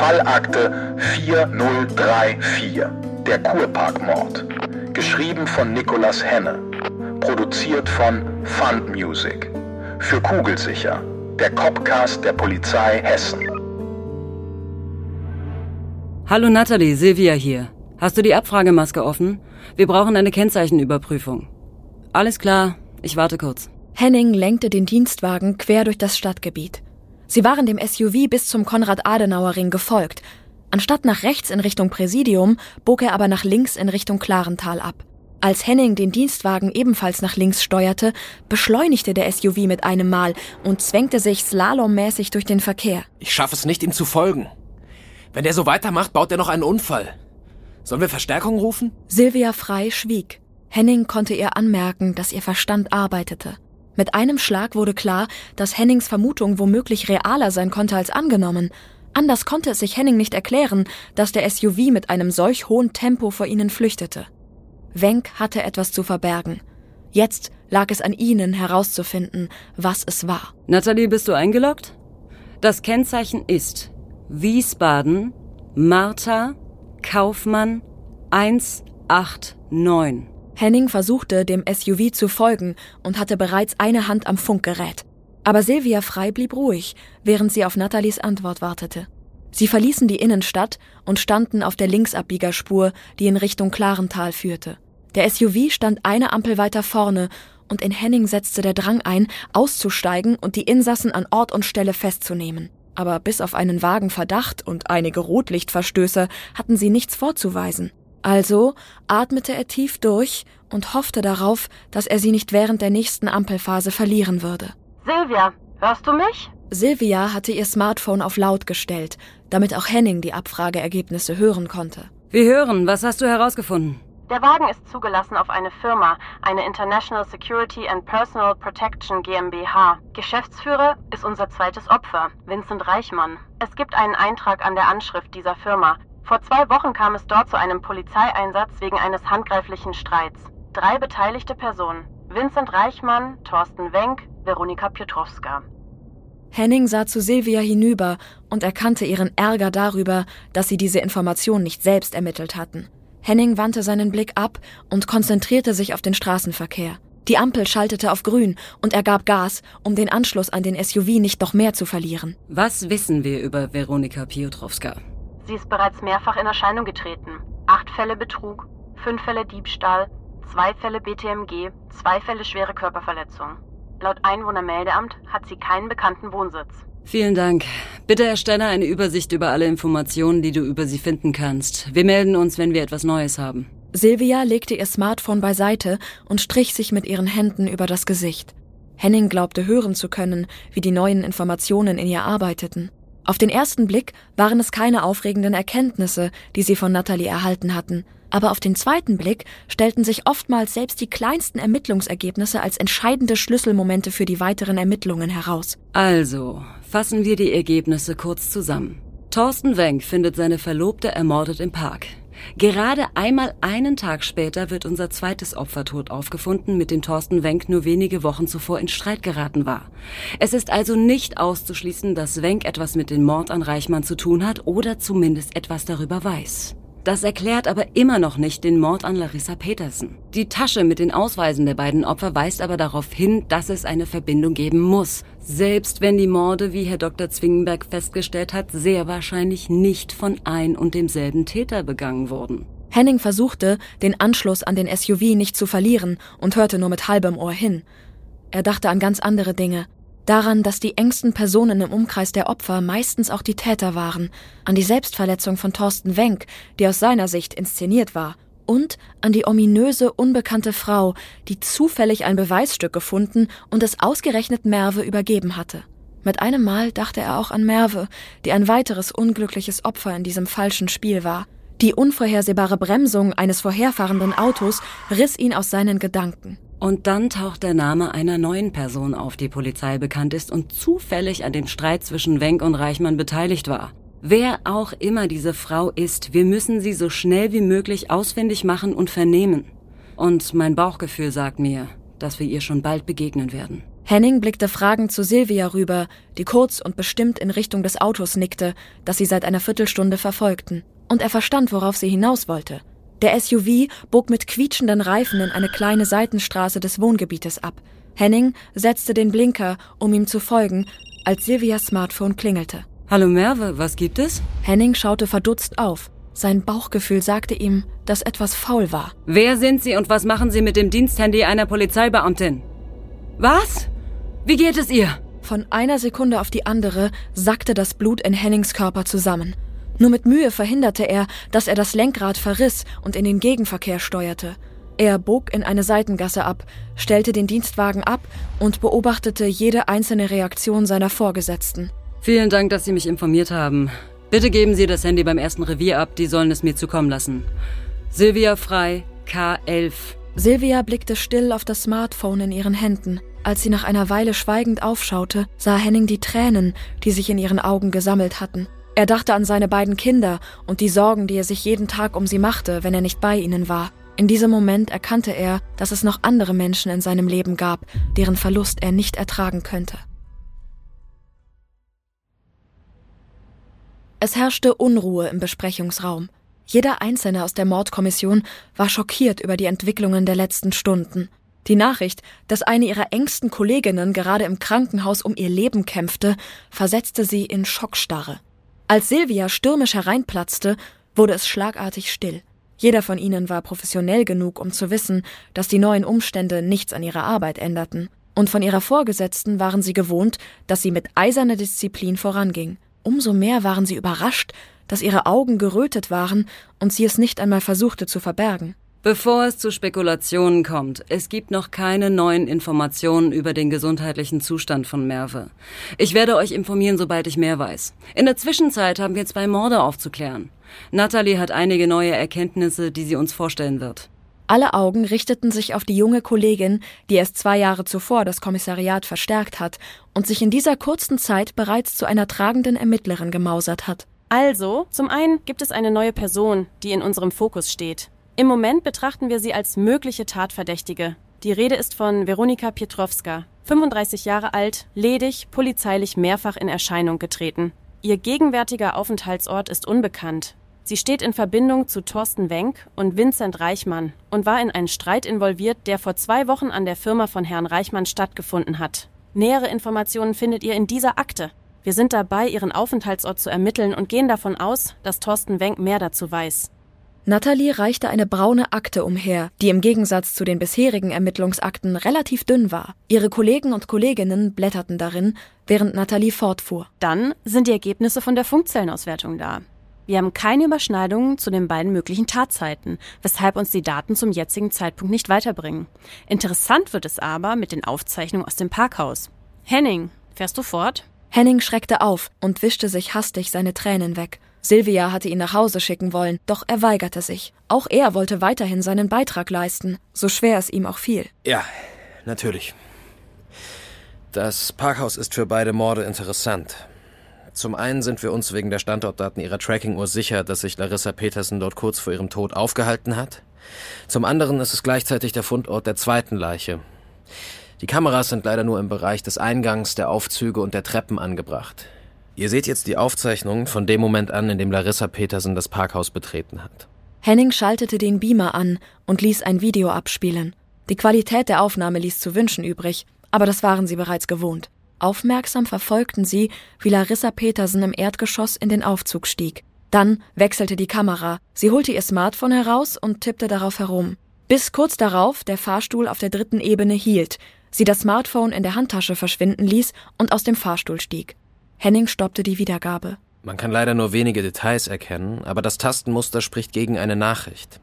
Fallakte 4034, der Kurparkmord. Geschrieben von Nicolas Henne. Produziert von Fund Music. Für Kugelsicher, der Copcast der Polizei Hessen. Hallo Natalie, Silvia hier. Hast du die Abfragemaske offen? Wir brauchen eine Kennzeichenüberprüfung. Alles klar, ich warte kurz. Henning lenkte den Dienstwagen quer durch das Stadtgebiet. Sie waren dem SUV bis zum Konrad-Adenauer-Ring gefolgt. Anstatt nach rechts in Richtung Präsidium, bog er aber nach links in Richtung Klarental ab. Als Henning den Dienstwagen ebenfalls nach links steuerte, beschleunigte der SUV mit einem Mal und zwängte sich slalommäßig durch den Verkehr. Ich schaffe es nicht, ihm zu folgen. Wenn er so weitermacht, baut er noch einen Unfall. Sollen wir Verstärkung rufen? Silvia Frei schwieg. Henning konnte ihr anmerken, dass ihr Verstand arbeitete. Mit einem Schlag wurde klar, dass Hennings Vermutung womöglich realer sein konnte als angenommen. Anders konnte es sich Henning nicht erklären, dass der SUV mit einem solch hohen Tempo vor ihnen flüchtete. Wenk hatte etwas zu verbergen. Jetzt lag es an ihnen herauszufinden, was es war. Nathalie, bist du eingeloggt? Das Kennzeichen ist Wiesbaden, Martha, Kaufmann 189. Henning versuchte, dem SUV zu folgen und hatte bereits eine Hand am Funkgerät. Aber Silvia Frei blieb ruhig, während sie auf Nathalies Antwort wartete. Sie verließen die Innenstadt und standen auf der Linksabbiegerspur, die in Richtung Klarental führte. Der SUV stand eine Ampel weiter vorne und in Henning setzte der Drang ein, auszusteigen und die Insassen an Ort und Stelle festzunehmen. Aber bis auf einen vagen Verdacht und einige Rotlichtverstöße hatten sie nichts vorzuweisen. Also atmete er tief durch und hoffte darauf, dass er sie nicht während der nächsten Ampelphase verlieren würde. Silvia, hörst du mich? Silvia hatte ihr Smartphone auf laut gestellt, damit auch Henning die Abfrageergebnisse hören konnte. Wir hören, was hast du herausgefunden? Der Wagen ist zugelassen auf eine Firma, eine International Security and Personal Protection GmbH. Geschäftsführer ist unser zweites Opfer, Vincent Reichmann. Es gibt einen Eintrag an der Anschrift dieser Firma. Vor zwei Wochen kam es dort zu einem Polizeieinsatz wegen eines handgreiflichen Streits. Drei beteiligte Personen. Vincent Reichmann, Thorsten Wenk, Veronika Piotrowska. Henning sah zu Silvia hinüber und erkannte ihren Ärger darüber, dass sie diese Information nicht selbst ermittelt hatten. Henning wandte seinen Blick ab und konzentrierte sich auf den Straßenverkehr. Die Ampel schaltete auf grün und er gab Gas, um den Anschluss an den SUV nicht noch mehr zu verlieren. Was wissen wir über Veronika Piotrowska? Sie ist bereits mehrfach in Erscheinung getreten. Acht Fälle Betrug, fünf Fälle Diebstahl, zwei Fälle BTMG, zwei Fälle schwere Körperverletzung. Laut Einwohnermeldeamt hat sie keinen bekannten Wohnsitz. Vielen Dank. Bitte erstelle eine Übersicht über alle Informationen, die du über sie finden kannst. Wir melden uns, wenn wir etwas Neues haben. Silvia legte ihr Smartphone beiseite und strich sich mit ihren Händen über das Gesicht. Henning glaubte hören zu können, wie die neuen Informationen in ihr arbeiteten. Auf den ersten Blick waren es keine aufregenden Erkenntnisse, die sie von Natalie erhalten hatten, aber auf den zweiten Blick stellten sich oftmals selbst die kleinsten Ermittlungsergebnisse als entscheidende Schlüsselmomente für die weiteren Ermittlungen heraus. Also, fassen wir die Ergebnisse kurz zusammen. Thorsten Wenk findet seine Verlobte ermordet im Park. Gerade einmal einen Tag später wird unser zweites Opfer tot aufgefunden, mit dem Thorsten Wenk nur wenige Wochen zuvor in Streit geraten war. Es ist also nicht auszuschließen, dass Wenk etwas mit dem Mord an Reichmann zu tun hat oder zumindest etwas darüber weiß. Das erklärt aber immer noch nicht den Mord an Larissa Petersen. Die Tasche mit den Ausweisen der beiden Opfer weist aber darauf hin, dass es eine Verbindung geben muss. Selbst wenn die Morde, wie Herr Dr. Zwingenberg festgestellt hat, sehr wahrscheinlich nicht von ein und demselben Täter begangen wurden. Henning versuchte, den Anschluss an den SUV nicht zu verlieren und hörte nur mit halbem Ohr hin. Er dachte an ganz andere Dinge. Daran, dass die engsten Personen im Umkreis der Opfer meistens auch die Täter waren, an die Selbstverletzung von Thorsten Wenk, die aus seiner Sicht inszeniert war, und an die ominöse, unbekannte Frau, die zufällig ein Beweisstück gefunden und es ausgerechnet Merve übergeben hatte. Mit einem Mal dachte er auch an Merve, die ein weiteres unglückliches Opfer in diesem falschen Spiel war. Die unvorhersehbare Bremsung eines vorherfahrenden Autos riss ihn aus seinen Gedanken. Und dann taucht der Name einer neuen Person auf, die Polizei bekannt ist und zufällig an dem Streit zwischen Wenk und Reichmann beteiligt war. Wer auch immer diese Frau ist, wir müssen sie so schnell wie möglich ausfindig machen und vernehmen. Und mein Bauchgefühl sagt mir, dass wir ihr schon bald begegnen werden. Henning blickte fragend zu Silvia rüber, die kurz und bestimmt in Richtung des Autos nickte, das sie seit einer Viertelstunde verfolgten. Und er verstand, worauf sie hinaus wollte. Der SUV bog mit quietschenden Reifen in eine kleine Seitenstraße des Wohngebietes ab. Henning setzte den Blinker, um ihm zu folgen, als Silvias Smartphone klingelte. Hallo Merve, was gibt es? Henning schaute verdutzt auf. Sein Bauchgefühl sagte ihm, dass etwas faul war. Wer sind Sie und was machen Sie mit dem Diensthandy einer Polizeibeamtin? Was? Wie geht es ihr? Von einer Sekunde auf die andere sackte das Blut in Hennings Körper zusammen. Nur mit Mühe verhinderte er, dass er das Lenkrad verriss und in den Gegenverkehr steuerte. Er bog in eine Seitengasse ab, stellte den Dienstwagen ab und beobachtete jede einzelne Reaktion seiner Vorgesetzten. Vielen Dank, dass Sie mich informiert haben. Bitte geben Sie das Handy beim ersten Revier ab, die sollen es mir zukommen lassen. Silvia Frei, K11. Silvia blickte still auf das Smartphone in ihren Händen. Als sie nach einer Weile schweigend aufschaute, sah Henning die Tränen, die sich in ihren Augen gesammelt hatten. Er dachte an seine beiden Kinder und die Sorgen, die er sich jeden Tag um sie machte, wenn er nicht bei ihnen war. In diesem Moment erkannte er, dass es noch andere Menschen in seinem Leben gab, deren Verlust er nicht ertragen könnte. Es herrschte Unruhe im Besprechungsraum. Jeder Einzelne aus der Mordkommission war schockiert über die Entwicklungen der letzten Stunden. Die Nachricht, dass eine ihrer engsten Kolleginnen gerade im Krankenhaus um ihr Leben kämpfte, versetzte sie in Schockstarre. Als Silvia stürmisch hereinplatzte, wurde es schlagartig still. Jeder von ihnen war professionell genug, um zu wissen, dass die neuen Umstände nichts an ihrer Arbeit änderten. Und von ihrer Vorgesetzten waren sie gewohnt, dass sie mit eiserner Disziplin voranging. Umso mehr waren sie überrascht, dass ihre Augen gerötet waren und sie es nicht einmal versuchte zu verbergen. Bevor es zu Spekulationen kommt, es gibt noch keine neuen Informationen über den gesundheitlichen Zustand von Merve. Ich werde euch informieren, sobald ich mehr weiß. In der Zwischenzeit haben wir zwei Morde aufzuklären. Natalie hat einige neue Erkenntnisse, die sie uns vorstellen wird. Alle Augen richteten sich auf die junge Kollegin, die erst zwei Jahre zuvor das Kommissariat verstärkt hat und sich in dieser kurzen Zeit bereits zu einer tragenden Ermittlerin gemausert hat. Also, zum einen gibt es eine neue Person, die in unserem Fokus steht. Im Moment betrachten wir sie als mögliche Tatverdächtige. Die Rede ist von Veronika Pietrowska, 35 Jahre alt, ledig, polizeilich mehrfach in Erscheinung getreten. Ihr gegenwärtiger Aufenthaltsort ist unbekannt. Sie steht in Verbindung zu Thorsten Wenk und Vincent Reichmann und war in einen Streit involviert, der vor zwei Wochen an der Firma von Herrn Reichmann stattgefunden hat. Nähere Informationen findet ihr in dieser Akte. Wir sind dabei, ihren Aufenthaltsort zu ermitteln und gehen davon aus, dass Thorsten Wenk mehr dazu weiß. Natalie reichte eine braune Akte umher, die im Gegensatz zu den bisherigen Ermittlungsakten relativ dünn war. Ihre Kollegen und Kolleginnen blätterten darin, während Natalie fortfuhr. Dann sind die Ergebnisse von der Funkzellenauswertung da. Wir haben keine Überschneidungen zu den beiden möglichen Tatzeiten, weshalb uns die Daten zum jetzigen Zeitpunkt nicht weiterbringen. Interessant wird es aber mit den Aufzeichnungen aus dem Parkhaus. Henning, fährst du fort? Henning schreckte auf und wischte sich hastig seine Tränen weg. Silvia hatte ihn nach Hause schicken wollen, doch er weigerte sich. Auch er wollte weiterhin seinen Beitrag leisten, so schwer es ihm auch fiel. Ja, natürlich. Das Parkhaus ist für beide Morde interessant. Zum einen sind wir uns wegen der Standortdaten ihrer Tracking-Uhr sicher, dass sich Larissa Petersen dort kurz vor ihrem Tod aufgehalten hat. Zum anderen ist es gleichzeitig der Fundort der zweiten Leiche. Die Kameras sind leider nur im Bereich des Eingangs, der Aufzüge und der Treppen angebracht. Ihr seht jetzt die Aufzeichnung von dem Moment an, in dem Larissa Petersen das Parkhaus betreten hat. Henning schaltete den Beamer an und ließ ein Video abspielen. Die Qualität der Aufnahme ließ zu wünschen übrig, aber das waren sie bereits gewohnt. Aufmerksam verfolgten sie, wie Larissa Petersen im Erdgeschoss in den Aufzug stieg. Dann wechselte die Kamera. Sie holte ihr Smartphone heraus und tippte darauf herum. Bis kurz darauf der Fahrstuhl auf der dritten Ebene hielt, sie das Smartphone in der Handtasche verschwinden ließ und aus dem Fahrstuhl stieg. Henning stoppte die Wiedergabe. Man kann leider nur wenige Details erkennen, aber das Tastenmuster spricht gegen eine Nachricht.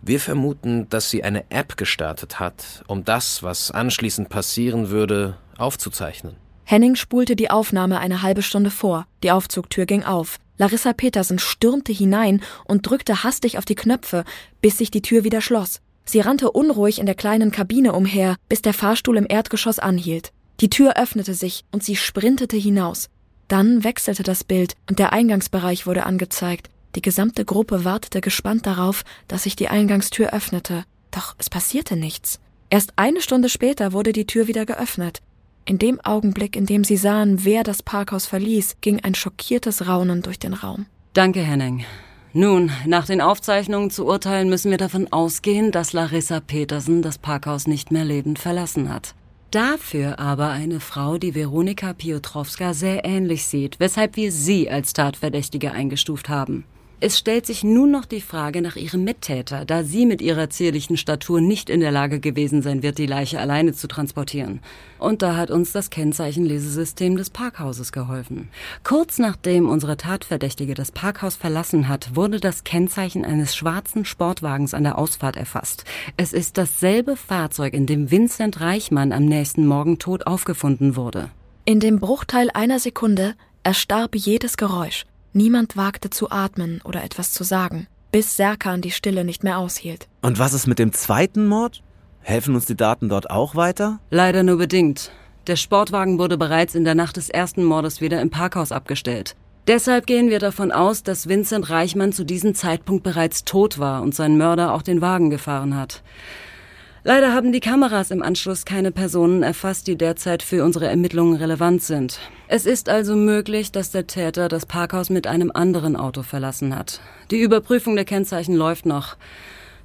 Wir vermuten, dass sie eine App gestartet hat, um das, was anschließend passieren würde, aufzuzeichnen. Henning spulte die Aufnahme eine halbe Stunde vor. Die Aufzugtür ging auf. Larissa Petersen stürmte hinein und drückte hastig auf die Knöpfe, bis sich die Tür wieder schloss. Sie rannte unruhig in der kleinen Kabine umher, bis der Fahrstuhl im Erdgeschoss anhielt. Die Tür öffnete sich und sie sprintete hinaus. Dann wechselte das Bild und der Eingangsbereich wurde angezeigt. Die gesamte Gruppe wartete gespannt darauf, dass sich die Eingangstür öffnete. Doch es passierte nichts. Erst eine Stunde später wurde die Tür wieder geöffnet. In dem Augenblick, in dem sie sahen, wer das Parkhaus verließ, ging ein schockiertes Raunen durch den Raum. Danke, Henning. Nun, nach den Aufzeichnungen zu urteilen, müssen wir davon ausgehen, dass Larissa Petersen das Parkhaus nicht mehr lebend verlassen hat. Dafür aber eine Frau, die Veronika Piotrowska sehr ähnlich sieht, weshalb wir sie als Tatverdächtige eingestuft haben. Es stellt sich nun noch die Frage nach ihrem Mittäter, da sie mit ihrer zierlichen Statur nicht in der Lage gewesen sein wird, die Leiche alleine zu transportieren. Und da hat uns das Kennzeichenlesesystem des Parkhauses geholfen. Kurz nachdem unsere Tatverdächtige das Parkhaus verlassen hat, wurde das Kennzeichen eines schwarzen Sportwagens an der Ausfahrt erfasst. Es ist dasselbe Fahrzeug, in dem Vincent Reichmann am nächsten Morgen tot aufgefunden wurde. In dem Bruchteil einer Sekunde erstarb jedes Geräusch. Niemand wagte zu atmen oder etwas zu sagen, bis Serkan die Stille nicht mehr aushielt. Und was ist mit dem zweiten Mord? Helfen uns die Daten dort auch weiter? Leider nur bedingt. Der Sportwagen wurde bereits in der Nacht des ersten Mordes wieder im Parkhaus abgestellt. Deshalb gehen wir davon aus, dass Vincent Reichmann zu diesem Zeitpunkt bereits tot war und sein Mörder auch den Wagen gefahren hat. Leider haben die Kameras im Anschluss keine Personen erfasst, die derzeit für unsere Ermittlungen relevant sind. Es ist also möglich, dass der Täter das Parkhaus mit einem anderen Auto verlassen hat. Die Überprüfung der Kennzeichen läuft noch.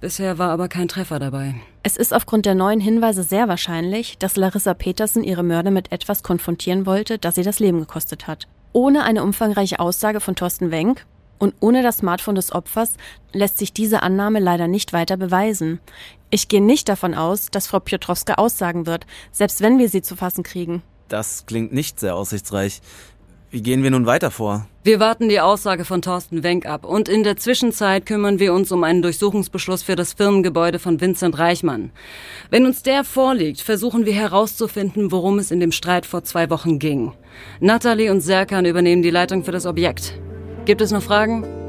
Bisher war aber kein Treffer dabei. Es ist aufgrund der neuen Hinweise sehr wahrscheinlich, dass Larissa Petersen ihre Mörder mit etwas konfrontieren wollte, das sie das Leben gekostet hat. Ohne eine umfangreiche Aussage von Thorsten Wenk und ohne das Smartphone des Opfers lässt sich diese Annahme leider nicht weiter beweisen. Ich gehe nicht davon aus, dass Frau Piotrowska aussagen wird, selbst wenn wir sie zu fassen kriegen. Das klingt nicht sehr aussichtsreich. Wie gehen wir nun weiter vor? Wir warten die Aussage von Thorsten Wenk ab und in der Zwischenzeit kümmern wir uns um einen Durchsuchungsbeschluss für das Firmengebäude von Vincent Reichmann. Wenn uns der vorliegt, versuchen wir herauszufinden, worum es in dem Streit vor zwei Wochen ging. Natalie und Serkan übernehmen die Leitung für das Objekt. Gibt es noch Fragen?